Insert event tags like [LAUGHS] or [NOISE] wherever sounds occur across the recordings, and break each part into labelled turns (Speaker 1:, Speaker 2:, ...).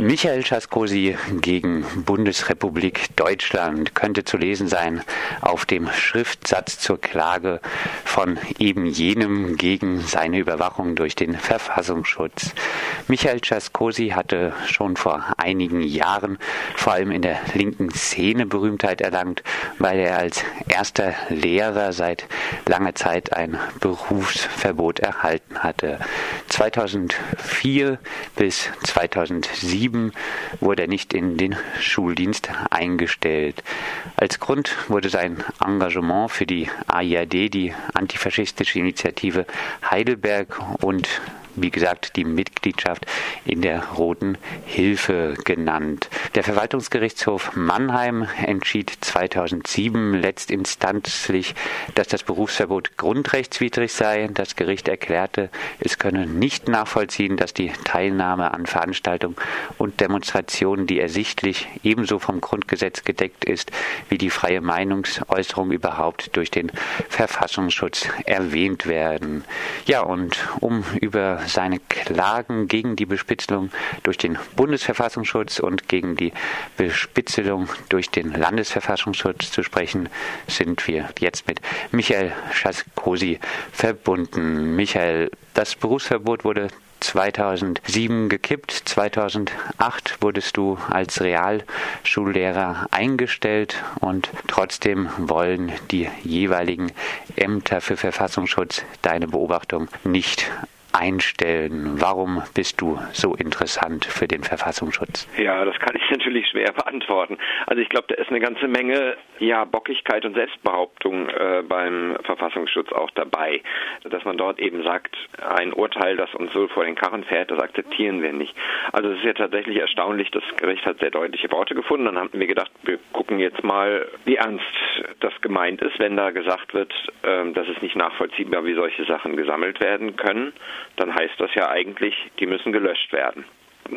Speaker 1: Michael Schaskosi gegen Bundesrepublik Deutschland könnte zu lesen sein auf dem Schriftsatz zur Klage von eben jenem gegen seine Überwachung durch den Verfassungsschutz. Michael Schaskosi hatte schon vor einigen Jahren vor allem in der linken Szene Berühmtheit erlangt, weil er als erster Lehrer seit langer Zeit ein Berufsverbot erhalten hatte. 2004 bis 2007 wurde er nicht in den Schuldienst eingestellt. Als Grund wurde sein Engagement für die AIAD, die antifaschistische Initiative Heidelberg und wie gesagt, die Mitgliedschaft in der Roten Hilfe genannt. Der Verwaltungsgerichtshof Mannheim entschied 2007 letztinstanzlich, dass das Berufsverbot grundrechtswidrig sei. Das Gericht erklärte, es könne nicht nachvollziehen, dass die Teilnahme an Veranstaltungen und Demonstrationen, die ersichtlich ebenso vom Grundgesetz gedeckt ist, wie die freie Meinungsäußerung überhaupt durch den Verfassungsschutz erwähnt werden. Ja, und um über seine Klagen gegen die Bespitzelung durch den Bundesverfassungsschutz und gegen die Bespitzelung durch den Landesverfassungsschutz zu sprechen, sind wir jetzt mit Michael Schaskosi verbunden. Michael, das Berufsverbot wurde 2007 gekippt. 2008 wurdest du als Realschullehrer eingestellt und trotzdem wollen die jeweiligen Ämter für Verfassungsschutz deine Beobachtung nicht einstellen? Warum bist du so interessant für den Verfassungsschutz?
Speaker 2: Ja, das kann ich [LAUGHS] natürlich schwer beantworten. Also ich glaube, da ist eine ganze Menge ja, Bockigkeit und Selbstbehauptung äh, beim Verfassungsschutz auch dabei. Dass man dort eben sagt, ein Urteil, das uns so vor den Karren fährt, das akzeptieren wir nicht. Also es ist ja tatsächlich erstaunlich, das Gericht hat sehr deutliche Worte gefunden. Dann haben wir gedacht, wir gucken jetzt mal, wie ernst das gemeint ist, wenn da gesagt wird, äh, dass es nicht nachvollziehbar, wie solche Sachen gesammelt werden können dann heißt das ja eigentlich, die müssen gelöscht werden.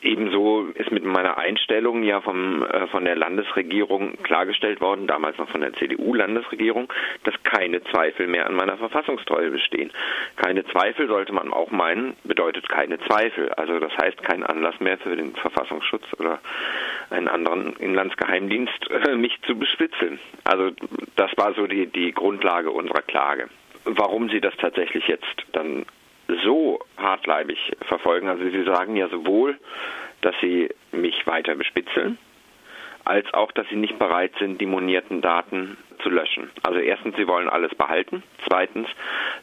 Speaker 2: Ebenso ist mit meiner Einstellung ja vom, äh, von der Landesregierung klargestellt worden, damals noch von der CDU-Landesregierung, dass keine Zweifel mehr an meiner Verfassungstreue bestehen. Keine Zweifel sollte man auch meinen, bedeutet keine Zweifel. Also das heißt kein Anlass mehr für den Verfassungsschutz oder einen anderen Inlandsgeheimdienst, äh, mich zu bespitzeln. Also das war so die, die Grundlage unserer Klage. Warum sie das tatsächlich jetzt dann so hartleibig verfolgen. Also Sie sagen ja sowohl, dass Sie mich weiter bespitzeln, als auch, dass Sie nicht bereit sind, die monierten Daten zu löschen. Also erstens, Sie wollen alles behalten. Zweitens,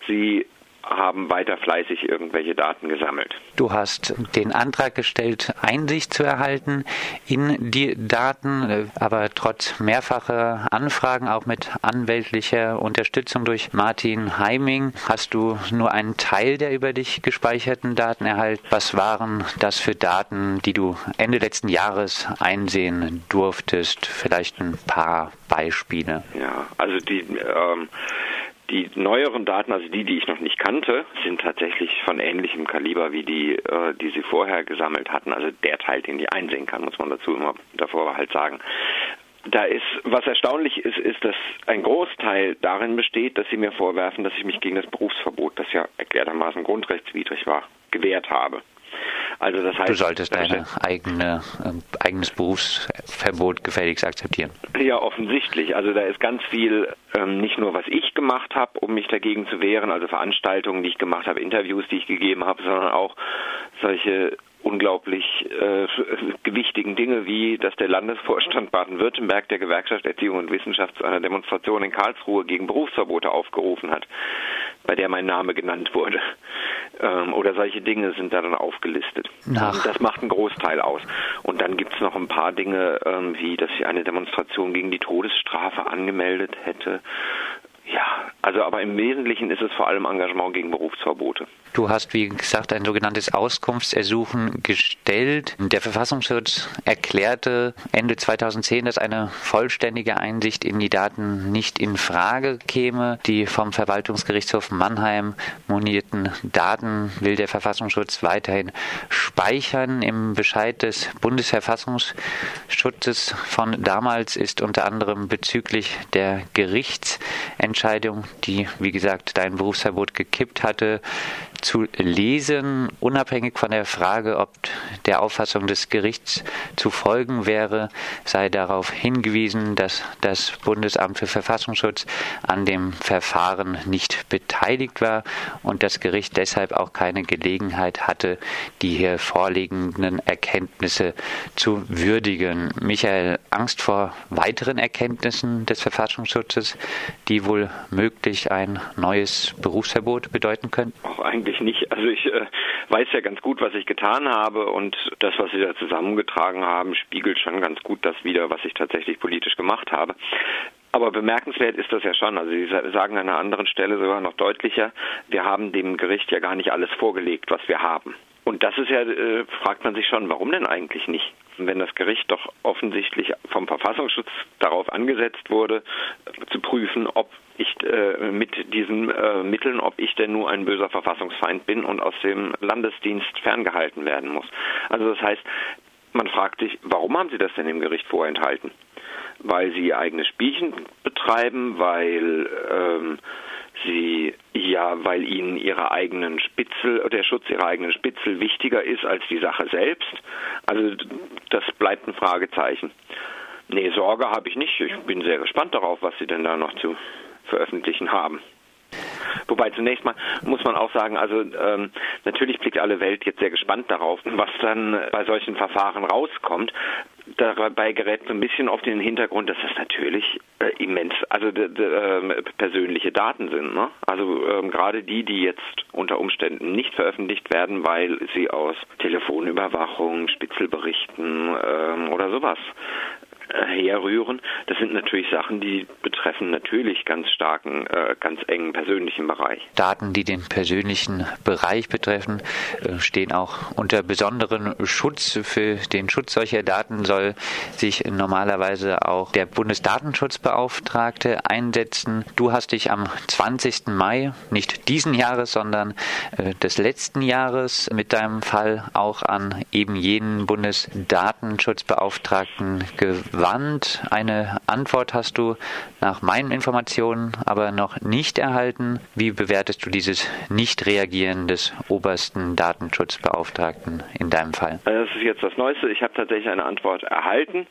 Speaker 2: Sie haben weiter fleißig irgendwelche Daten gesammelt.
Speaker 1: Du hast den Antrag gestellt, Einsicht zu erhalten in die Daten, aber trotz mehrfacher Anfragen, auch mit anwältlicher Unterstützung durch Martin Heiming, hast du nur einen Teil der über dich gespeicherten Daten erhalten. Was waren das für Daten, die du Ende letzten Jahres einsehen durftest? Vielleicht ein paar Beispiele.
Speaker 2: Ja, also die ähm, die neueren Daten, also die, die ich noch nicht kannte, sind tatsächlich von ähnlichem Kaliber wie die, äh, die sie vorher gesammelt hatten. Also der Teil, den ich einsehen kann, muss man dazu immer davor halt sagen. Da ist, was erstaunlich ist, ist, dass ein Großteil darin besteht, dass sie mir vorwerfen, dass ich mich gegen das Berufsverbot, das ja erklärtermaßen grundrechtswidrig war, gewehrt habe.
Speaker 1: Also das heißt, du solltest dein eigene, äh, eigenes Berufsverbot gefälligst akzeptieren.
Speaker 2: Ja, offensichtlich. Also da ist ganz viel, ähm, nicht nur was ich gemacht habe, um mich dagegen zu wehren, also Veranstaltungen, die ich gemacht habe, Interviews, die ich gegeben habe, sondern auch solche unglaublich äh, [LAUGHS] gewichtigen Dinge wie, dass der Landesvorstand Baden-Württemberg der Gewerkschaft Erziehung und Wissenschaft zu einer Demonstration in Karlsruhe gegen Berufsverbote aufgerufen hat, bei der mein Name genannt wurde. Ähm, oder solche Dinge sind da dann aufgelistet. Ach. Das macht einen Großteil aus. Und dann gibt es noch ein paar Dinge, ähm, wie dass ich eine Demonstration gegen die Todesstrafe angemeldet hätte. Ja, also aber im Wesentlichen ist es vor allem Engagement gegen Berufsverbote.
Speaker 1: Du hast, wie gesagt, ein sogenanntes Auskunftsersuchen gestellt. Der Verfassungsschutz erklärte Ende 2010, dass eine vollständige Einsicht in die Daten nicht in Frage käme. Die vom Verwaltungsgerichtshof Mannheim monierten Daten will der Verfassungsschutz weiterhin speichern. Im Bescheid des Bundesverfassungsschutzes von damals ist unter anderem bezüglich der Gerichtsentscheidung, die, wie gesagt, dein Berufsverbot gekippt hatte, zu lesen, unabhängig von der Frage, ob der Auffassung des Gerichts zu folgen wäre, sei darauf hingewiesen, dass das Bundesamt für Verfassungsschutz an dem Verfahren nicht beteiligt war und das Gericht deshalb auch keine Gelegenheit hatte, die hier vorliegenden Erkenntnisse zu würdigen. Michael, Angst vor weiteren Erkenntnissen des Verfassungsschutzes, die wohl möglich ein neues Berufsverbot bedeuten könnten?
Speaker 2: Auch eigentlich nicht. Also ich äh, weiß ja ganz gut, was ich getan habe und das, was Sie da zusammengetragen haben, spiegelt schon ganz gut das wider, was ich tatsächlich politisch gemacht habe. Aber bemerkenswert ist das ja schon. Also Sie sagen an einer anderen Stelle sogar noch deutlicher, wir haben dem Gericht ja gar nicht alles vorgelegt, was wir haben. Und das ist ja, äh, fragt man sich schon, warum denn eigentlich nicht? Wenn das Gericht doch offensichtlich vom Verfassungsschutz darauf angesetzt wurde, zu prüfen, ob ich äh, mit diesen äh, Mitteln, ob ich denn nur ein böser Verfassungsfeind bin und aus dem Landesdienst ferngehalten werden muss. Also das heißt, man fragt sich, warum haben Sie das denn dem Gericht vorenthalten? Weil Sie ihr eigenes Spielchen betreiben, weil ähm, sie ja, weil ihnen ihre eigenen Spitzel, der Schutz ihrer eigenen Spitzel wichtiger ist als die Sache selbst. Also das bleibt ein Fragezeichen. Nee, Sorge habe ich nicht. Ich bin sehr gespannt darauf, was sie denn da noch zu veröffentlichen haben. Wobei zunächst mal muss man auch sagen, also ähm, natürlich blickt alle Welt jetzt sehr gespannt darauf, was dann bei solchen Verfahren rauskommt. Dabei gerät so ein bisschen auf den Hintergrund, dass das natürlich äh, immens, also äh, persönliche Daten sind. Ne? Also ähm, gerade die, die jetzt unter Umständen nicht veröffentlicht werden, weil sie aus Telefonüberwachung, Spitzelberichten ähm, oder sowas herrühren. Das sind natürlich Sachen, die betreffen natürlich ganz starken, äh, ganz engen persönlichen Bereich.
Speaker 1: Daten, die den persönlichen Bereich betreffen, äh, stehen auch unter besonderen Schutz. Für den Schutz solcher Daten soll sich normalerweise auch der Bundesdatenschutzbeauftragte einsetzen. Du hast dich am 20. Mai, nicht diesen Jahres, sondern äh, des letzten Jahres mit deinem Fall auch an eben jenen Bundesdatenschutzbeauftragten gewandt gewandt. Eine Antwort hast du nach meinen Informationen aber noch nicht erhalten. Wie bewertest du dieses Nicht-Reagieren des obersten Datenschutzbeauftragten in deinem Fall?
Speaker 2: Das ist jetzt das Neueste. Ich habe tatsächlich eine Antwort erhalten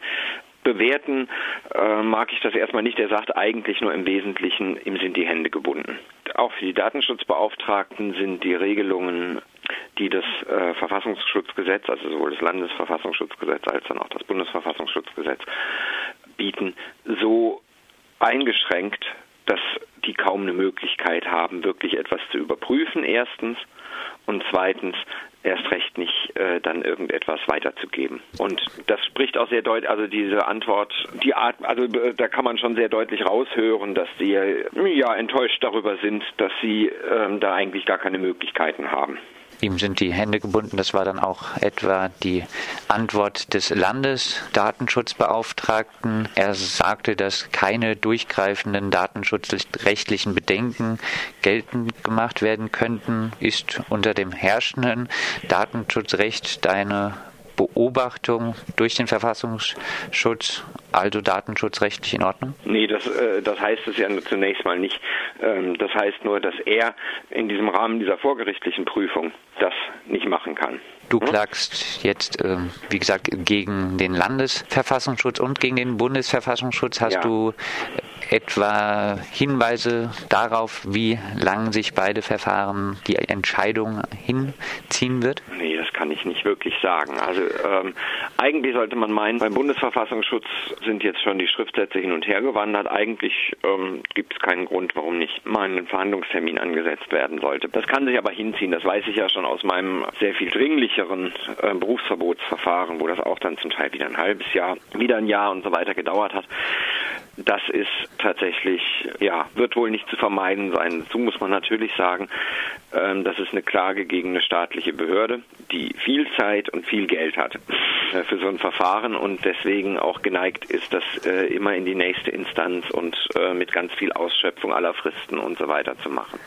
Speaker 2: bewerten äh, mag ich das erstmal nicht. Er sagt eigentlich nur im Wesentlichen, ihm sind die Hände gebunden. Auch für die Datenschutzbeauftragten sind die Regelungen die das äh, Verfassungsschutzgesetz, also sowohl das Landesverfassungsschutzgesetz als dann auch das Bundesverfassungsschutzgesetz bieten, so eingeschränkt, dass die kaum eine Möglichkeit haben, wirklich etwas zu überprüfen, erstens, und zweitens erst recht nicht äh, dann irgendetwas weiterzugeben. Und das spricht auch sehr deutlich, also diese Antwort, die Art, also äh, da kann man schon sehr deutlich raushören, dass sie ja enttäuscht darüber sind, dass sie ähm, da eigentlich gar keine Möglichkeiten haben.
Speaker 1: Ihm sind die Hände gebunden. Das war dann auch etwa die Antwort des Landesdatenschutzbeauftragten. Er sagte, dass keine durchgreifenden datenschutzrechtlichen Bedenken geltend gemacht werden könnten. Ist unter dem herrschenden Datenschutzrecht deine Beobachtung durch den Verfassungsschutz, also datenschutzrechtlich in Ordnung?
Speaker 2: Nee, das, äh, das heißt es ja zunächst mal nicht. Ähm, das heißt nur, dass er in diesem Rahmen dieser vorgerichtlichen Prüfung das nicht machen kann.
Speaker 1: Du hm? klagst jetzt, äh, wie gesagt, gegen den Landesverfassungsschutz und gegen den Bundesverfassungsschutz. Hast ja. du etwa Hinweise darauf, wie lang sich beide Verfahren die Entscheidung hinziehen wird?
Speaker 2: Nee, kann ich nicht wirklich sagen. Also ähm, eigentlich sollte man meinen, beim Bundesverfassungsschutz sind jetzt schon die Schriftsätze hin und her gewandert. Eigentlich ähm, gibt es keinen Grund, warum nicht mal ein Verhandlungstermin angesetzt werden sollte. Das kann sich aber hinziehen. Das weiß ich ja schon aus meinem sehr viel dringlicheren äh, Berufsverbotsverfahren, wo das auch dann zum Teil wieder ein halbes Jahr, wieder ein Jahr und so weiter gedauert hat. Das ist tatsächlich, ja, wird wohl nicht zu vermeiden sein. Dazu muss man natürlich sagen, ähm, das ist eine Klage gegen eine staatliche Behörde, die viel Zeit und viel Geld hat äh, für so ein Verfahren und deswegen auch geneigt ist, das äh, immer in die nächste Instanz und äh, mit ganz viel Ausschöpfung aller Fristen und so weiter zu machen.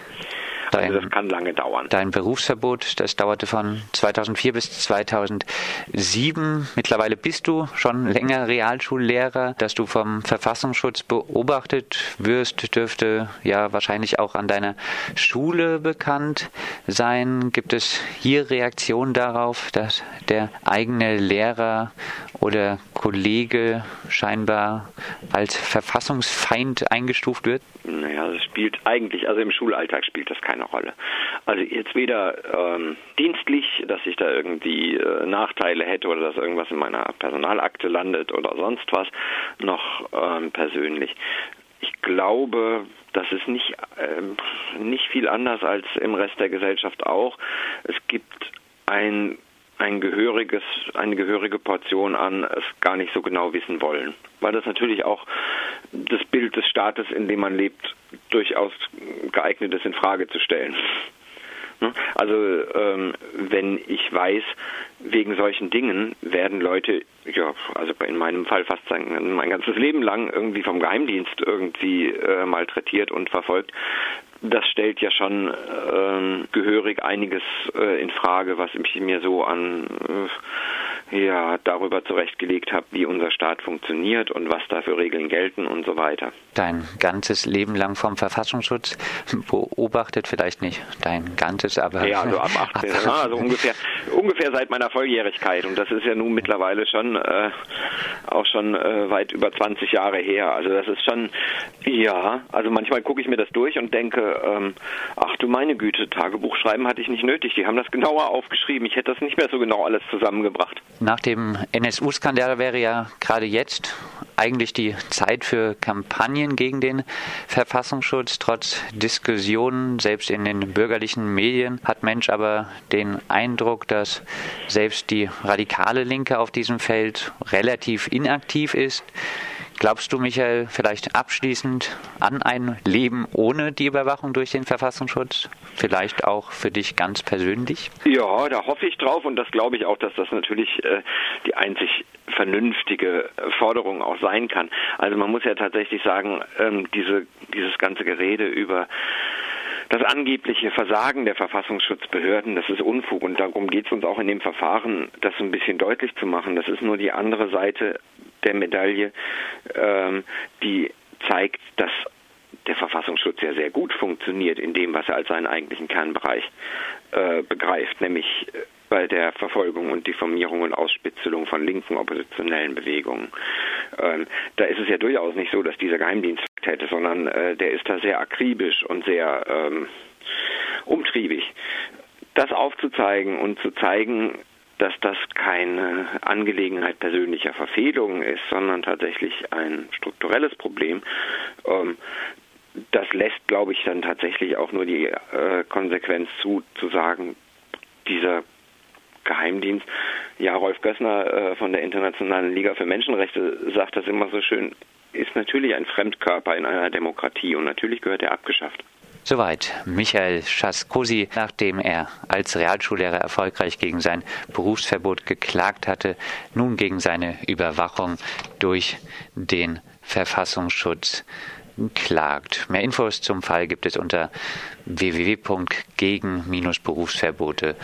Speaker 2: Dein, also das kann lange dauern.
Speaker 1: Dein Berufsverbot, das dauerte von 2004 bis 2007. Mittlerweile bist du schon länger Realschullehrer. Dass du vom Verfassungsschutz beobachtet wirst, dürfte ja wahrscheinlich auch an deiner Schule bekannt sein. Gibt es hier Reaktionen darauf, dass der eigene Lehrer oder Kollege scheinbar als Verfassungsfeind eingestuft wird?
Speaker 2: Naja, das spielt eigentlich, also im Schulalltag spielt das keine Rolle. Also jetzt weder ähm, dienstlich, dass ich da irgendwie äh, Nachteile hätte oder dass irgendwas in meiner Personalakte landet oder sonst was, noch ähm, persönlich. Ich glaube, das ist nicht, äh, nicht viel anders als im Rest der Gesellschaft auch. Es gibt ein ein gehöriges, eine gehörige Portion an es gar nicht so genau wissen wollen. Weil das natürlich auch das Bild des Staates, in dem man lebt, durchaus geeignet ist, in Frage zu stellen. Ne? Also ähm, wenn ich weiß, wegen solchen Dingen werden Leute, ja, also in meinem Fall fast sagen, mein ganzes Leben lang irgendwie vom Geheimdienst irgendwie äh, malträtiert und verfolgt, das stellt ja schon äh, gehörig einiges äh, in Frage, was ich mir so an äh, ja, darüber zurechtgelegt habe, wie unser Staat funktioniert und was da für Regeln gelten und so weiter.
Speaker 1: Dein ganzes Leben lang vom Verfassungsschutz beobachtet, vielleicht nicht dein ganzes, aber.
Speaker 2: Ja, ab 18, ab ja, also ungefähr, ungefähr seit meiner Volljährigkeit und das ist ja nun mittlerweile schon äh, auch schon äh, weit über 20 Jahre her. Also das ist schon, ja, also manchmal gucke ich mir das durch und denke, ähm, ach du meine Güte, Tagebuch schreiben hatte ich nicht nötig. Die haben das genauer aufgeschrieben. Ich hätte das nicht mehr so genau alles zusammengebracht.
Speaker 1: Nach dem NSU-Skandal wäre ja gerade jetzt eigentlich die Zeit für Kampagnen gegen den Verfassungsschutz. Trotz Diskussionen, selbst in den bürgerlichen Medien, hat Mensch aber den Eindruck, dass selbst die radikale Linke auf diesem Feld relativ inaktiv ist. Glaubst du, Michael, vielleicht abschließend an ein Leben ohne die Überwachung durch den Verfassungsschutz? Vielleicht auch für dich ganz persönlich?
Speaker 2: Ja, da hoffe ich drauf und das glaube ich auch, dass das natürlich äh, die einzig vernünftige Forderung auch sein kann. Also man muss ja tatsächlich sagen, ähm, diese, dieses ganze Gerede über das angebliche Versagen der Verfassungsschutzbehörden, das ist Unfug und darum geht es uns auch in dem Verfahren, das ein bisschen deutlich zu machen. Das ist nur die andere Seite der Medaille, ähm, die zeigt, dass der Verfassungsschutz ja sehr gut funktioniert in dem, was er als seinen eigentlichen Kernbereich äh, begreift, nämlich äh, bei der Verfolgung und Diffamierung und Ausspitzelung von linken oppositionellen Bewegungen. Ähm, da ist es ja durchaus nicht so, dass dieser Geheimdienst hätte, sondern äh, der ist da sehr akribisch und sehr ähm, umtriebig. Das aufzuzeigen und zu zeigen, dass das keine Angelegenheit persönlicher Verfehlungen ist, sondern tatsächlich ein strukturelles Problem. Ähm, das lässt, glaube ich, dann tatsächlich auch nur die äh, Konsequenz zu, zu sagen, dieser Geheimdienst. Ja, Rolf Gössner äh, von der Internationalen Liga für Menschenrechte sagt das immer so schön, ist natürlich ein Fremdkörper in einer Demokratie und natürlich gehört er abgeschafft.
Speaker 1: Soweit Michael Schaskosi, nachdem er als Realschullehrer erfolgreich gegen sein Berufsverbot geklagt hatte, nun gegen seine Überwachung durch den Verfassungsschutz klagt. Mehr Infos zum Fall gibt es unter www.gegen-berufsverbote.de.